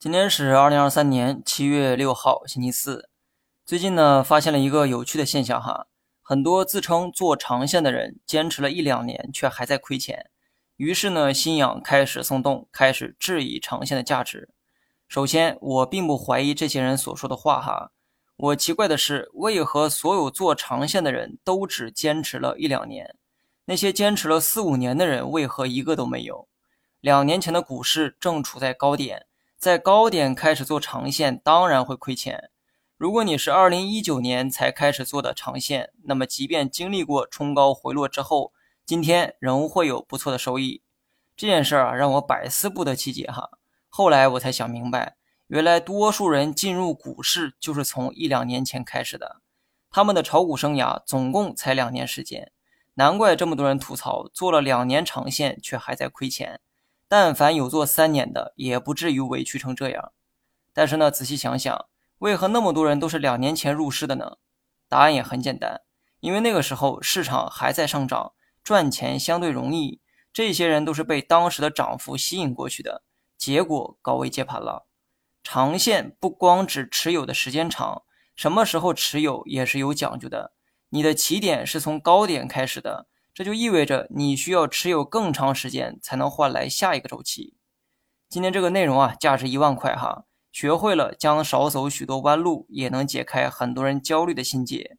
今天是二零二三年七月六号，星期四。最近呢，发现了一个有趣的现象哈，很多自称做长线的人，坚持了一两年却还在亏钱。于是呢，信仰开始松动，开始质疑长线的价值。首先，我并不怀疑这些人所说的话哈。我奇怪的是，为何所有做长线的人都只坚持了一两年？那些坚持了四五年的人，为何一个都没有？两年前的股市正处在高点。在高点开始做长线，当然会亏钱。如果你是二零一九年才开始做的长线，那么即便经历过冲高回落之后，今天仍会有不错的收益。这件事儿啊，让我百思不得其解哈。后来我才想明白，原来多数人进入股市就是从一两年前开始的，他们的炒股生涯总共才两年时间，难怪这么多人吐槽，做了两年长线却还在亏钱。但凡有做三年的，也不至于委屈成这样。但是呢，仔细想想，为何那么多人都是两年前入市的呢？答案也很简单，因为那个时候市场还在上涨，赚钱相对容易。这些人都是被当时的涨幅吸引过去的，结果高位接盘了。长线不光指持有的时间长，什么时候持有也是有讲究的。你的起点是从高点开始的。这就意味着你需要持有更长时间才能换来下一个周期。今天这个内容啊，价值一万块哈，学会了将少走许多弯路，也能解开很多人焦虑的心结。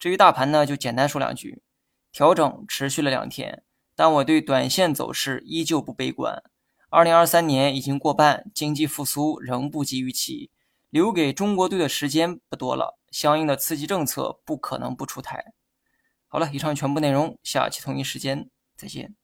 至于大盘呢，就简单说两句：调整持续了两天，但我对短线走势依旧不悲观。二零二三年已经过半，经济复苏仍不及预期，留给中国队的时间不多了，相应的刺激政策不可能不出台。好了，以上全部内容，下期同一时间再见。